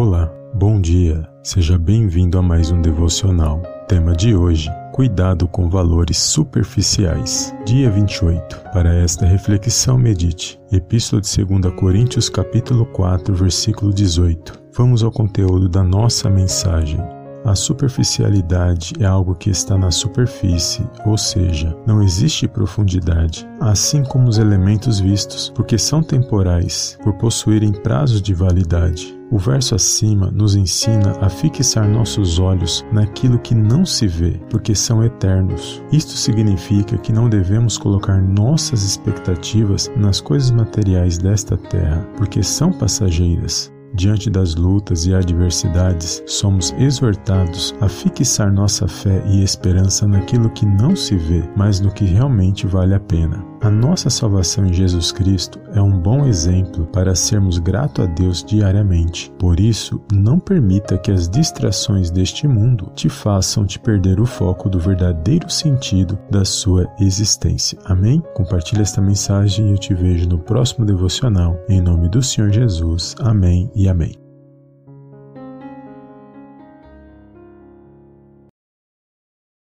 Olá, bom dia, seja bem-vindo a mais um devocional. Tema de hoje: Cuidado com valores superficiais. Dia 28. Para esta reflexão, medite. Epístola de 2 Coríntios, capítulo 4, versículo 18. Vamos ao conteúdo da nossa mensagem. A superficialidade é algo que está na superfície, ou seja, não existe profundidade, assim como os elementos vistos, porque são temporais, por possuírem prazos de validade. O verso acima nos ensina a fixar nossos olhos naquilo que não se vê, porque são eternos. Isto significa que não devemos colocar nossas expectativas nas coisas materiais desta terra, porque são passageiras. Diante das lutas e adversidades, somos exortados a fixar nossa fé e esperança naquilo que não se vê, mas no que realmente vale a pena. A nossa salvação em Jesus Cristo é um bom exemplo para sermos gratos a Deus diariamente. Por isso, não permita que as distrações deste mundo te façam te perder o foco do verdadeiro sentido da sua existência. Amém? Compartilhe esta mensagem e eu te vejo no próximo devocional. Em nome do Senhor Jesus. Amém e amém.